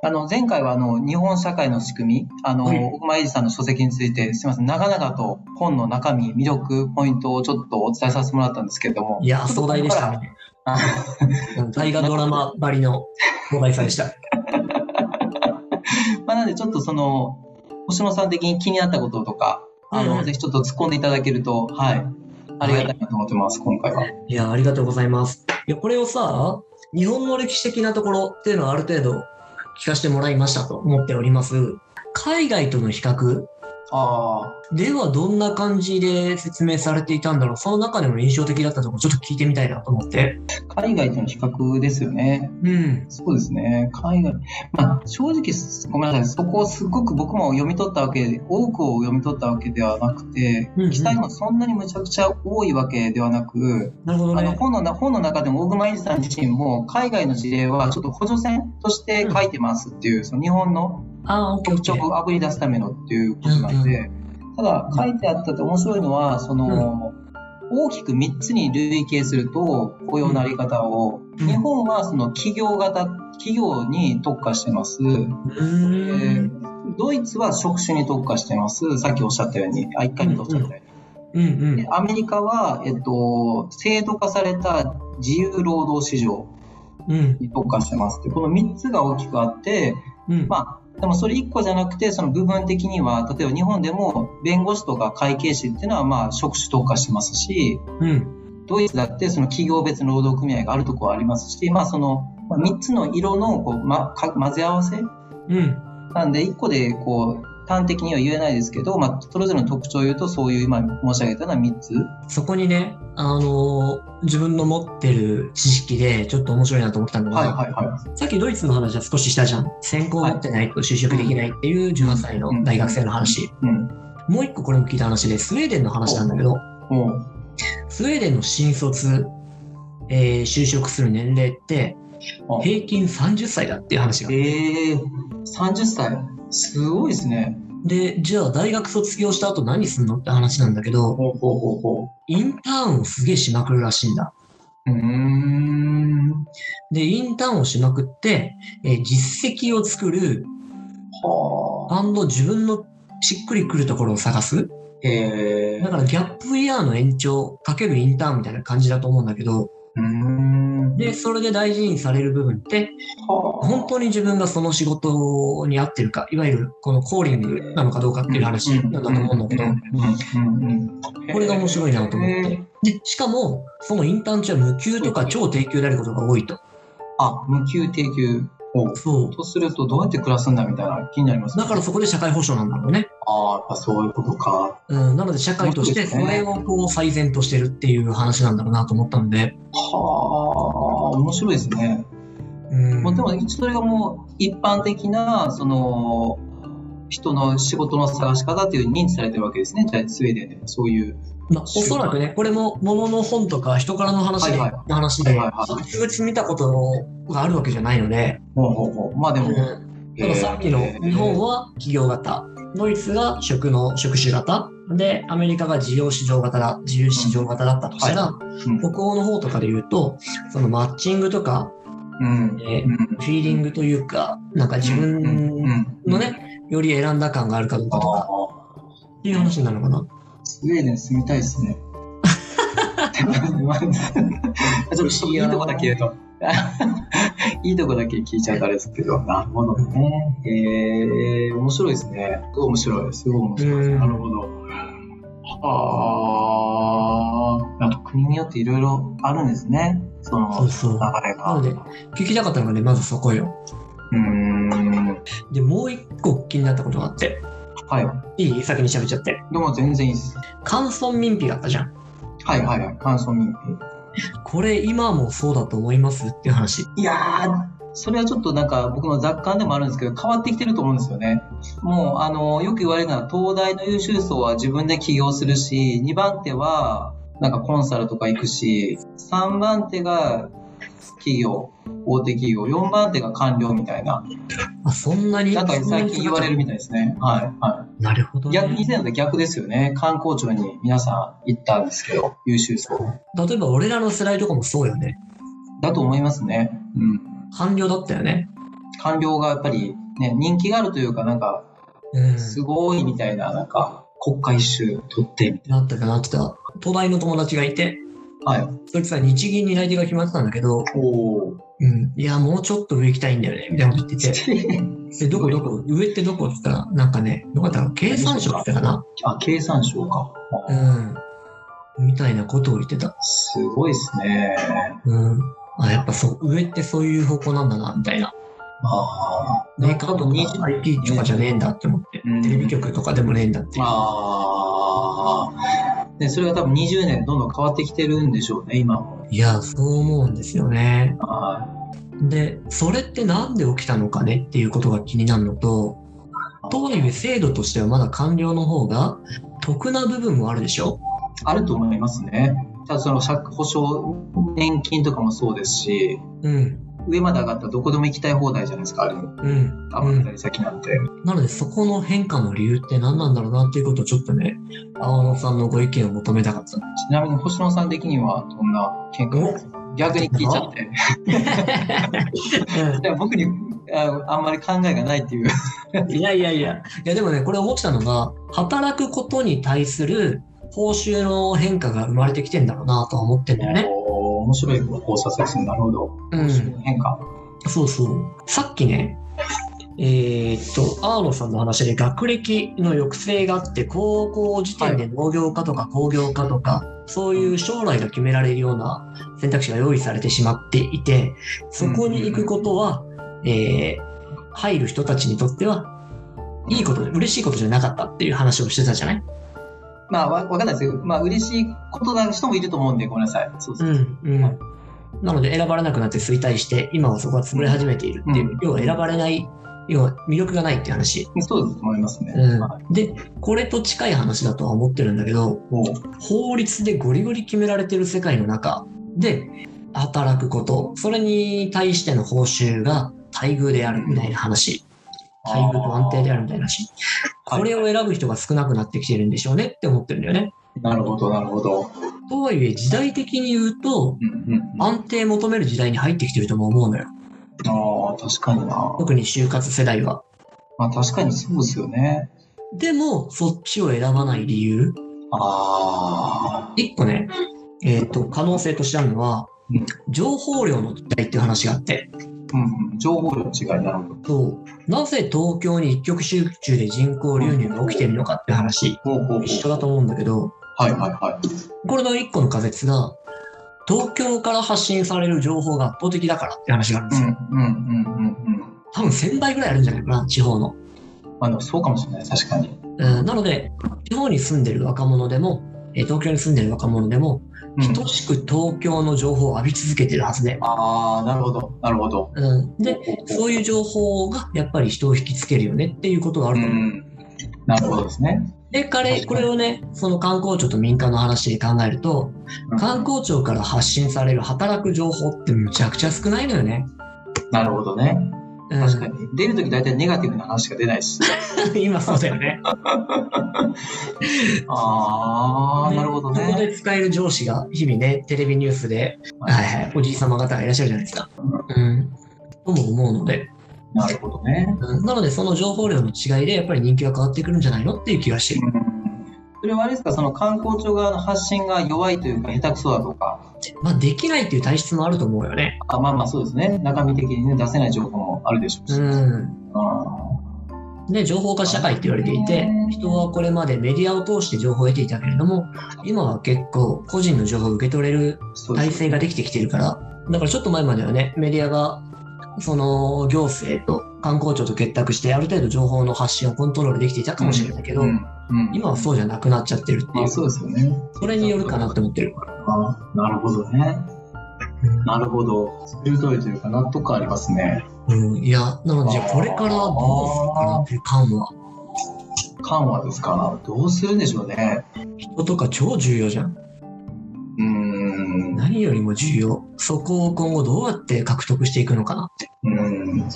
あの、前回はあの、日本社会の仕組み、あの、はい奥間英二さんの書籍について、すみません、長々と本の中身、魅力、ポイントをちょっとお伝えさせてもらったんですけれども。いやー、壮大でした大河ドラマばりの壮大さでした。まあ、なのでちょっとその、星野さん的に気になったこととか、あの、うんぜひちょっと突っ込んでいただけると、はい。ありがたいなと思ってます、今回は。いや、ありがとうございます。いや、これをさ、日本の歴史的なところっていうのはある程度聞かせてもらいましたと思っております。海外との比較あではどんな感じで説明されていたんだろうその中でも印象的だったところちょっと聞いてみたいなと思って。あ、海外との比較ですよね。うん。そうですね。海外。まあ、正直、ごめんなさい。そこをすごく僕も読み取ったわけで、多くを読み取ったわけではなくて、うんうん記載もそんなにむちゃくちゃ多いわけではなく、なるほどあのね。本のな本の中でも大熊英二さん自身も海外の事例はちょっと補助線として書いてますっていう、その日本のあー、オッケーオッケー。特徴をあぶり出すためのっていうことなんで、ただ書いてあったって面白いのは、その、大きく3つに類型すると雇用のあり方を、うん日本はその企業型、企業に特化してます。うーん。ドイツは職種に特化してます。さっきおっしゃったように、あ、1回目とおっしゃったように。うんうんで。アメリカは、えっと、制度化された自由労働市場うん。に特化してますって、この3つが大きくあって、うん。まあ、でもそれ1個じゃなくて、その部分的には、例えば日本でも弁護士とか会計士っていうのは、まあ、職種特化してますし、うん。ドイツだってその企業別の労働組合があるところはありますし、まあ、その、まあ、3つの色のこう、ま、か混ぜ合わせうん。なんで、1個でこう、端的には言えないですけど、まあ、それぞれの特徴を言うと、そういう今申し上げたような3つ。そこにね、あのー自分の持ってる知識でちょっと面白いなと思ったのが、はいはいはさっきドイツの話は少ししたじゃん。専攻を持ってないと就職できないっていう18歳の大学生の話。い。うん。もう一個これも聞いた話で、スウェーデンの話なんだけど、スウェーデンの新卒、えー就職する年齢ってあ平均30歳だっていう話が。ええー、30歳。すごいですね。で、じゃあ大学卒業した後何すんのって話なんだけど、ほうほうほうほインターンをすげえしまくるらしいんだ。う。うーん。で、インターンをしまくって、えー実績を作る、はあ。アンド自分のしっくりくるところを探す。へえだからギャップイヤーの延長かけるインターンみたいな感じだと思うんだけど、うーん。で、それで大事にされる部分って、はあ本当に自分がその仕事に合ってるか、いわゆるこのコーリングなのかどうかっていう話なんだと思うんだけどこれが面白いなと思っへて。で、しかも、そのインターン中は無給とか超低給であることが多いと。あ、無給定給を。そう。とすると、どうやって暮らすんだみたいな気になりますねだからそこで社会保障なんだろうね。ああ、やっぱそういうことか。うん、なので社会としてそれをこう最善としてるっていう話なんだろうなと思ったんで。はあ、面白いですね。うん。もうでも、それがもう一般的な、その、人の仕事の探し方という認知されてるわけですね。じゃあ、スウェーデンでもそういう。まあ、おそらくね、これも物の本とか人からの話で、はいはいの話で、はいはいはい実物見たことがあるわけじゃないので、ほうほうほう。まあでも、うん、さっきの日本は企業型、ドイツが職の職種型、で、アメリカが事業市場型だ、自由市場型だったとしたら、うん。北欧の方とかで言うと、そのマッチングとか、うん。えーうんフィーリングというか、なんか自分のね、より選んだ感があるかどうかとか。あっていう話になるのかな。ースウェーデン住みたいですね。ちょっといいとこだけ言うと。いいとこだけ聞いちゃうとあれですけど、なるほどね。えー、面白いですね。すごい面白い。すごい面白い。うんなるほど。はあ。あと国によっていろいろあるんですね。その流そうそう。れなが。ので、聞きたかったのがね、まずそこよ。うーん。で、もう一個気になったことがあって、はい。いい？先に喋っちゃって。でも全然いいです。乾村民費があったじゃん。はいはいはい。感想民費。これ今もそうだと思います？っていう話。いやー、それはちょっとなんか僕の雑感でもあるんですけど、変わってきてると思うんですよね。もう、あの、よく言われるのは、東大の優秀層は自分で起業するし、2番手は、なんかコンサルとか行くし、3番手が企業、大手企業、4番手が官僚みたいな、あ、そんなに？なんか最近言われるみたいですね。はい、はなるほど、い。ね。逆、以前は逆ですよね。観光庁に皆さん行ったんですけど、優秀層。例えば俺らの世代とかもそうよね。だと思いますね。うん。官僚だったよね。官僚がやっぱりね、人気があるというか、なんか、うん。すごいみたいな、なんか、国家一周取ってみたいなったかなってた。東大の友達がいて、な。はい。そいつは日銀に内定が決まってたんだけど、おお。うん。いや、もうちょっと上行きたいんだよね、みたいなこと言ってて。で、どこどこ？上ってどこって言ったら、なんかね、どこだったかな？経産省って言ったかな？あ、経産省か。うん。みたいなことを言ってた。すごいですね。うん。あ、やっぱそう、上ってそういう方向なんだな、みたいな。ああ。メーカーとか IT とかじゃねえんだって思って、うんテレビ局とかでもねえんだって。ああ。で、それが多分20年どんどん変わってきてるんでしょうね、今も。いや、そう思うんですよね。はで、それってなんで起きたのかねっていうことが気になるのと、とはいえ制度としてはまだ官僚の方が得な部分もあるでしょ？い。あると思いますね。ただその社保障、年金とかもそうですし、うん、上まで上がったらどこでも行きたい放題じゃないですか、ある意味。うん、あうんったり先なんて。なのでそこの変化の理由って何なんだろうなっていうことをちょっとね、青野さんのご意見を求めたかった。ちなみに星野さん的にはどんな見解ですか？逆に聞いちゃって。いや 僕にああんまり考えがないっていう。いやいやいや。いやでもね、これ思ってたのが、働くことに対する報酬の変化が生まれてきてんだろうなとは思ってんだよね。面白い考察ですね。なるほど。うん。変化。そうそう。さっきね、えーっと、アーロさんの話で学歴の抑制があって、高校時点で農業科とか工業科とか、そういう将来が決められるような選択肢が用意されてしまっていて、そこに行くことは、えー入る人たちにとっては、いいことで、嬉しいことじゃなかったっていう話をしてたじゃない？まあ、わわかんないですけど、まあ、嬉しいことな人もいると思うんで、ごめんなさい。そうそうう。ん、うん。なので選ばれなくなって衰退して、今はそこが潰れ始めているっていう、うん要は選ばれない、要は魅力がないっていう話。そうだと思いますね。うんはいで、これと近い話だとは思ってるんだけど、法律でゴリゴリ決められてる世界の中で働くこと、それに対しての報酬が待遇であるみたいな話。待遇と安定であるみたいな話。はいこれを選ぶ人が少なくなってきてるんでしょうねって思ってるんだよね。なるほど、なるほど。とはいえ、時代的に言うと、安定求める時代に入ってきてるとも思うのよ。あ、確かにな。特に就活世代は。まあ、確かにそうですよね。でも、そっちを選ばない理由。ああ。一個ね、えっ、と、可能性としてあるのはうん、情報量の違いっていう話があって、うん、情報量の違いなるほど。そうなぜ東京に一極集中で人口流入が起きてるのかって話、うほうほう一緒だと思うんだけど、はいはいはい。これの一個の仮説が、東京から発信される情報が圧倒的だからって話があるんですよ。うんうんうん。多分1000倍ぐらいあるんじゃないかな、地方の。あでもそうかもしれない、確かに。うん、なので、地方に住んでる若者でも、えー東京に住んでる若者でも、うん等しく東京の情報を浴び続けてるはずで、ああ、なるほど、なるほど。うん、で、そういう情報がやっぱり人を引きつけるよねっていうことがあると思う。うん。なるほどですね。で、彼、これをね、その観光庁と民間の話で考えると、観光庁から発信される働く情報ってむちゃくちゃ少ないのよね。なるほどね。うん確かに。出るとき大体ネガティブな話しか出ないし。今そうだよね。ああ、なるほどそこね。で使える上司が日々ね、テレビニュースで、はいはい、おじい様方がいらっしゃるじゃないですか。うん。とも思うので、なるほどね。うんなのでその情報量の違いでやっぱり人気が変わってくるんじゃないのっていう気がしてる。うんそれはあれですか、その観光庁側の発信が弱いというか、下手くそだとか？まあできないっていう体質もあると思うよね。あまあまあそうですね。中身的にね、出せない情報もあるでしょうし。うん。あで、情報化社会って言われていて、人はこれまでメディアを通して情報を得ていたけれども、今は結構個人の情報を受け取れる体制ができてきてるから、だからちょっと前まではね、メディアが、その行政と観光庁と結託して、ある程度情報の発信をコントロールできていたかもしれないけど、うんうん今はそうじゃなくなっちゃってるっていう、あそうですよね。それによるかなって思ってる。あなるほどね。なるほど。鋭いというか、納得ありますね。うん、いや、なので、じゃあこれからどうするかなっていう感は、緩和ですか？どうするんでしょうね。人とか超重要じゃん。うーん。何よりも重要。そこを今後どうやって獲得していくのかなって。うん。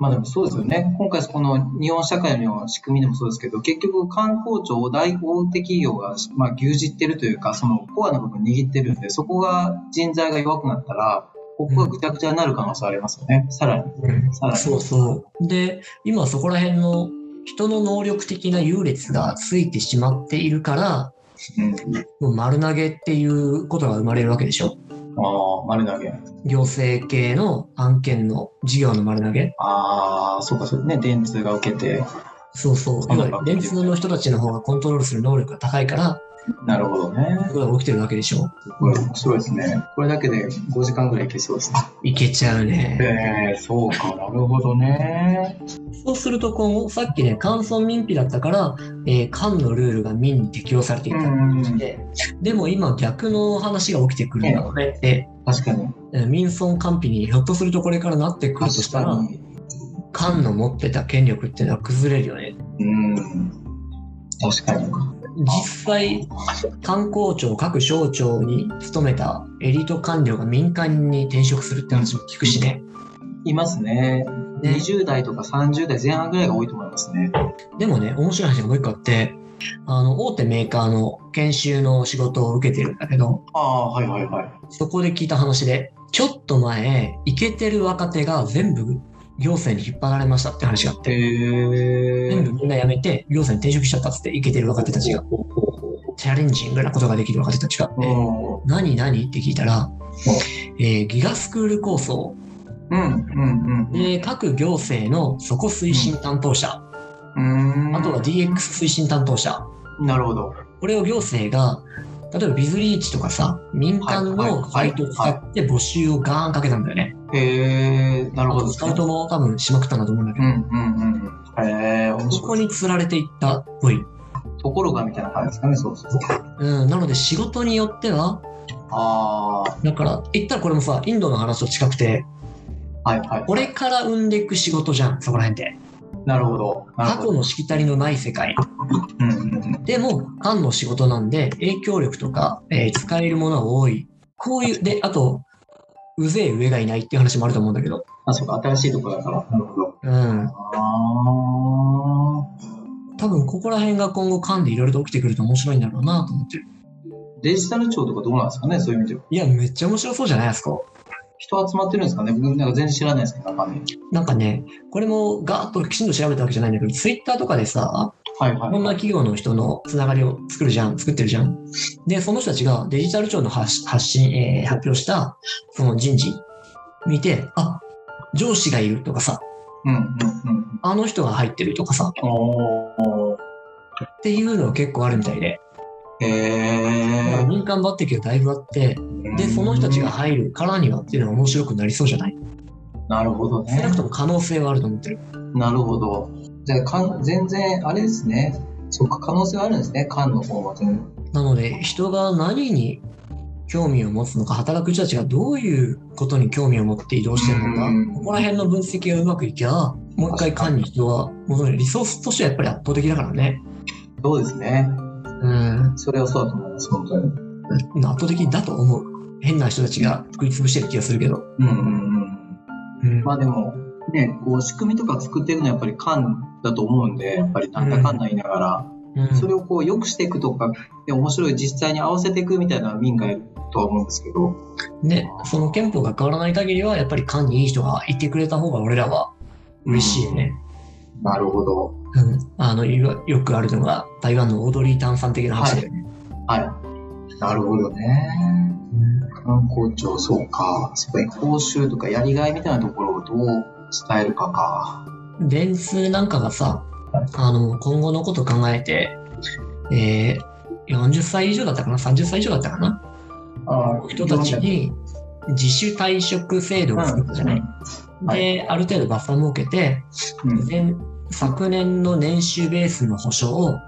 まあでもそうですよね。今回この日本社会の仕組みでもそうですけど、結局観光庁を大大手企業が、まあ、牛耳ってるというか、そのコアな部分握ってるんで、そこが人材が弱くなったら、ここがぐちゃぐちゃになる可能性ありますよね。さらに。さらに。そうそう。で、今そこら辺の人の能力的な優劣がついてしまっているから、うん。もう丸投げっていうことが生まれるわけでしょ？ああ、丸投げ。行政系の案件の事業の丸投げ？ああ、そうか、そうね。電通が受けて。そうそう。電通の人たちの方がコントロールする能力が高いから、なるほどね。ことが起きてるわけでしょ？すごい面白いですね。これだけで5時間ぐらいいけそうですね。いけちゃうね。ええそうか、なるほどね。そうすると今後、さっきね、官村民費だったから、えー官のルールが民に適用されていたで、でも今逆の話が起きてくるんだろうね。で、確かに。えー民村官費にひょっとするとこれからなってくるとし確たら。官の持ってた権力っていうのは崩れるよね。うん。確かに。実際、観光庁各省庁に勤めたエリート官僚が民間に転職するって話も聞くしね。いますね。ね20代とか30代前半ぐらいが多いと思いますね。でもね、面白い話がもう一個あって、あの、大手メーカーの研修の仕事を受けてるんだけど、ああ、はいはいはい。そこで聞いた話で、ちょっと前、イケてる若手が全部行政に引っ張られましたって話があって。全部みんな辞めて行政に転職しちゃったっつってイケてる若手たちが、チャレンジングなことができる若手たちがあって、う何何って聞いたら、えーギガスクール構想。んうんうんで各行政のそこ推進担当者、うん。あとは DX 推進担当者、なるほど。これを行政が、例えばビズリーチとかさ、民間のサイトを使って募集をガーンかけたんだよね。へえ、なるほど。スカウトも多分しまくったんだと思うんだけど、うんうんうん。へえ、面そこ白い。に釣られていったっぽい。ところがみたいな感じですかね、そうそう。うん、なので仕事によっては、あだから言ったらこれもさ、インドの話と近くて、あ、はいはい。これから生んでいく仕事じゃん、そこら辺って。なるほど。過去のしきたりのない世界。でも、官の仕事なんで、影響力とか、えー使えるものは多い。こういう、で、あと、うぜえ上がいないっていう話もあると思うんだけど。あ、そうか、新しいところだから。なるほど。うん。あ多分、ここら辺が今後官でいろいろと起きてくると面白いんだろうなと思ってる。ーデジタル庁とかどうなんですかね、そういう意味では。いや、めっちゃ面白そうじゃないですか。人集まってるんですかね？僕なんか全然知らないですけど、中身。なんかね、これもガーッときちんと調べたわけじゃないんだけど、ツイッターとかでさ、はいはいいろんな企業の人のつながりを作るじゃん、作ってるじゃん。で、その人たちがデジタル庁の発発信、えー発表した、その人事見て、あ、上司がいるとかさ、うんうんうん。あの人が入ってるとかさ。っていうのが結構あるみたいで、へー。民間抜擢がだいぶあって、で、その人たちが入るからにはっていうのが面白くなりそうじゃない？なるほど少なねく。とも可能性はあると思ってる。なるほど。じゃあかん、全然、あれですね。そっか、可能性はあるんですね、官の方は全然。なので、人が何に興味を持つのか、働く人たちがどういうことに興味を持って移動してるのかうん、ここら辺の分析がうまくいけば、もう一回官に人は戻る。リソースとしてはやっぱり圧倒的だからね。そうですね。うん。それはそうだと思います、本当に。圧倒的だと思う。変な人たちが食い潰してる気がするけど。うんうんうん。うん。まあでも、ね、こう仕組みとか作っていくのはやっぱり官だと思うんで、やっぱりなんだかんだ言いながら、うんそれをこう良くしていくとか、で面白い実際に合わせていくみたいな民がいるとは思うんですけど、ね、その憲法が変わらない限りは、やっぱり官にいい人がいてくれた方が俺らは嬉しいよね。なるほど。うん。あの、よよくあるのが、台湾のオードリー・タンさん的な話だよね。はい。なるほどね。観光庁、そうか。そこに報酬とかやりがいみたいなところをどう伝えるかか。電通なんかがさ、あの、今後のこと考えて、えー、40歳以上だったかな ?30 歳以上だったかな？あ人たちに自主退職制度を作ったじゃない、はい。で、ある程度バッファー設けて、うん。前昨年の年収ベースの保証を、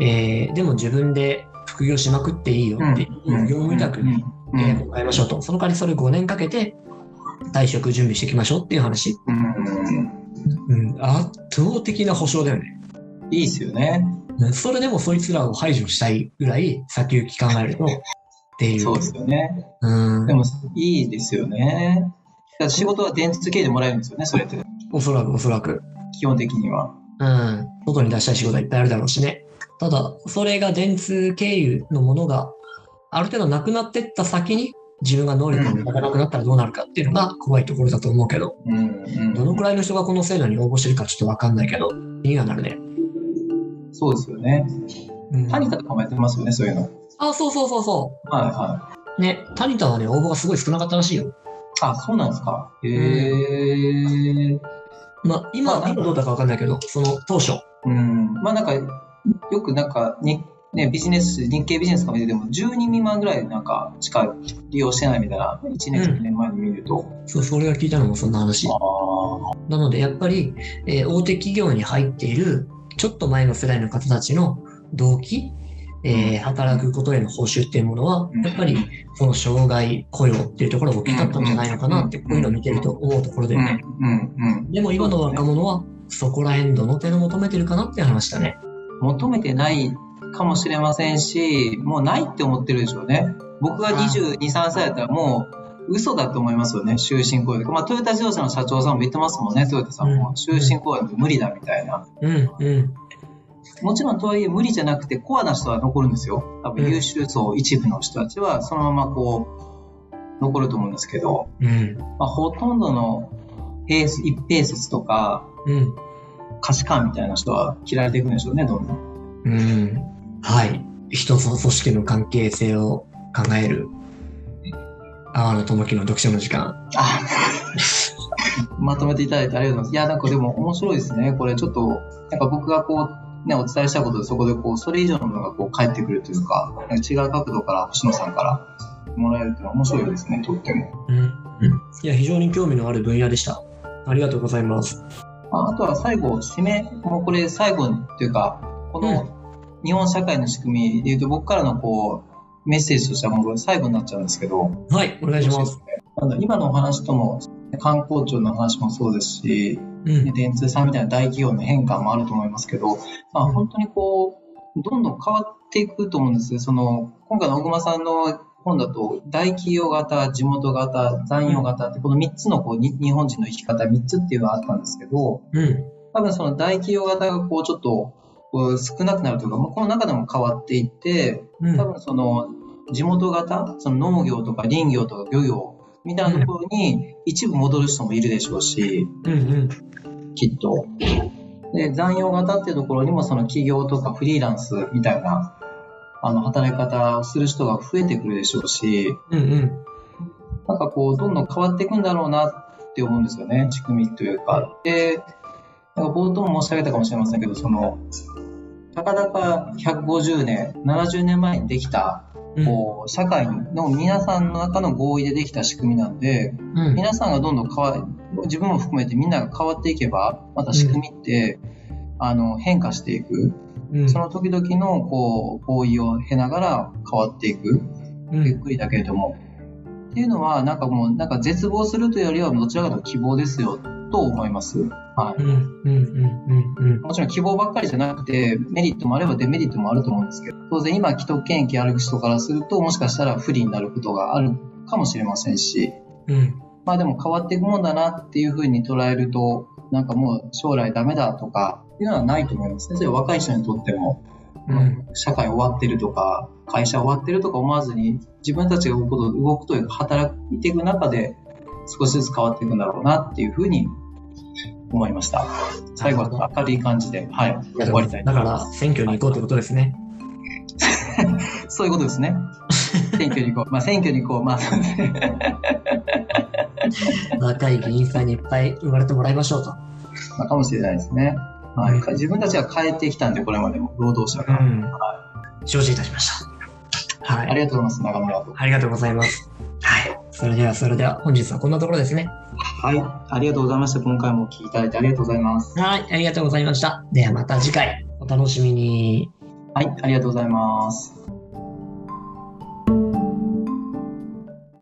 えーでも自分で副業しまくっていいよっていう業務委託に、うんえー変えましょうと。その代わりそれ5年かけて退職準備していきましょうっていう話。うんうん、圧倒的な保証だよね。いいですよね。うんそれでもそいつらを排除したいぐらい先行き考えるとっていう。そうですよね。うんでも、いいですよね。仕事は電通系でもらえるんですよね、それって。おそらくおそらく。基本的には。うん。外に出したい仕事はいっぱいあるだろうしね。ただ、それが電通経由のものがある程度なくなってった先に自分が能力が磨かなくなったらどうなるかっていうのが怖いところだと思うけど、どのくらいの人がこの制度に応募してるかちょっとわかんないけど、気にはなるね。そうですよね。うん、タニタとかもやってますよね、そういうの。あ、そうそうそうそはいはう。ね、タニタはね、応募がすごい少なかったらしいよ。い。あ、そうなんですか。へえ。まあ、今、まあ今どうだかわかんないけど、その当初。うん。まあなんか、よくなんか、に、ね、ビジネス、日経ビジネスとか見てても、10人未満ぐらいなんかしか利用してないみたいな、1年、うん2年前に見ると。そう、それが聞いたのもそんな話。あなので、やっぱり、えー大手企業に入っている、ちょっと前の世代の方たちの動機、えー働くことへの報酬っていうものは、やっぱり、その障害雇用っていうところが大きかったんじゃないのかなって、こういうのを見てると思うところうん、でね。うん、うん。でも今の若者は、そこら辺どの程度求めてるかなって話だね。求めてないかもしれませんし、もうないって思ってるでしょうね。僕が22、3歳だったらもう嘘だと思いますよね、終身雇用。まあ、トヨタ自動車の社長さんも言ってますもんね、トヨタさんも。うん終身雇用って無理だみたいな。うん、うん。もちろんとはいえ無理じゃなくてコアな人は残るんですよ。多分うん優秀層一部の人たちはそのままこう残ると思うんですけど、うん、まあ、ほとんどの平一平説とかうん、価値観みたいな人は切られていくんでしょうね、どんどん。うん。はい。人と組織の関係性を考える、阿野智樹の読書の時間。あまとめていただいてありがとうございます。いや、なんかでも面白いですね。これちょっと、なんか僕がこう、ね、お伝えしたことでそこでこう、それ以上のものがこう返ってくるというか、違う角度から星野さんからもらえるっていうのは面白いですね、とっても。うん。うん。いや、非常に興味のある分野でした。ありがとうございます。ああとは最後、締め、もうこれ最後というか、この日本社会の仕組みでいうと、僕からのこう、メッセージとしてはもう最後になっちゃうんですけど、はい、お願いします。あの今のお話とも、観光庁の話もそうですし、うん。電通さんみたいな大企業の変化もあると思いますけど、まあ、本当にこう、どんどん変わっていくと思うんですよ。その、今回の小熊さんの本だと、大企業型、地元型、残業型って、この3つのこうに日本人の生き方、3つっていうのがあったんですけど、うん。多分その大企業型がこうちょっと少なくなるというか、もうこの中でも変わっていって、うん。多分その地元型、その農業とか林業とか漁業みたいなところに一部戻る人もいるでしょうし、うん。うん。きっと。で、残業型っていうところにもその企業とかフリーランスみたいなあの働き方をする人が増えてくるでしょうし、うん。うん。なんかこう、どんどん変わっていくんだろうなって思うんですよね、仕組みというか。で、なんか冒頭も申し上げたかもしれませんけど、その、たかだか150年、70年前にできた、うん。こう、社会の皆さんの中の合意でできた仕組みなんで、うん。皆さんがどんどん変わ、自分も含めてみんなが変わっていけば、また仕組みって、あの、変化していく。うん。その時々の、こう、合意を経ながら変わっていく。うんゆっくりだけれども。っていうのは、なんかもう、なんか絶望するというよりは、どちらかと希望ですよ、と思います。はうん。うん。うん。うん。い。もちろん希望ばっかりじゃなくて、メリットもあればデメリットもあると思うんですけど、当然今、既得権益ある人からすると、もしかしたら不利になることがあるかもしれませんし、うん。まあでも変わっていくもんだなっていうふうに捉えると、なんかもう将来ダメだとか、いうのはないと思いますね。それは若い人にとっても、うん。社会終わってるとか、会社終わってるとか思わずに、自分たちが動くこと動くというか、働いていく中で、少しずつ変わっていくんだろうなっていうふうに思いました。最後は明るい感じで、はい、終わりたい。だから、選挙に行こうってことですね。そういうことですね。選挙に行こう。まあ、選挙に行こう。まあ、そうですね。若い議員さんにいっぱい生まれてもらいましょうと。まあ、かもしれないですね。はい、自分たちが変えてきたんで、これまでも、労働者が。ん。承知いたしました。はい。ありがとうございます、中村と。ありがとうございます。はい。それでは、それでは、本日はこんなところですね。はい、ありがとうございました。今回もお聞きいただいてありがとうございます。はい。ありがとうございました。では、また次回、お楽しみに。はい、ありがとうございます。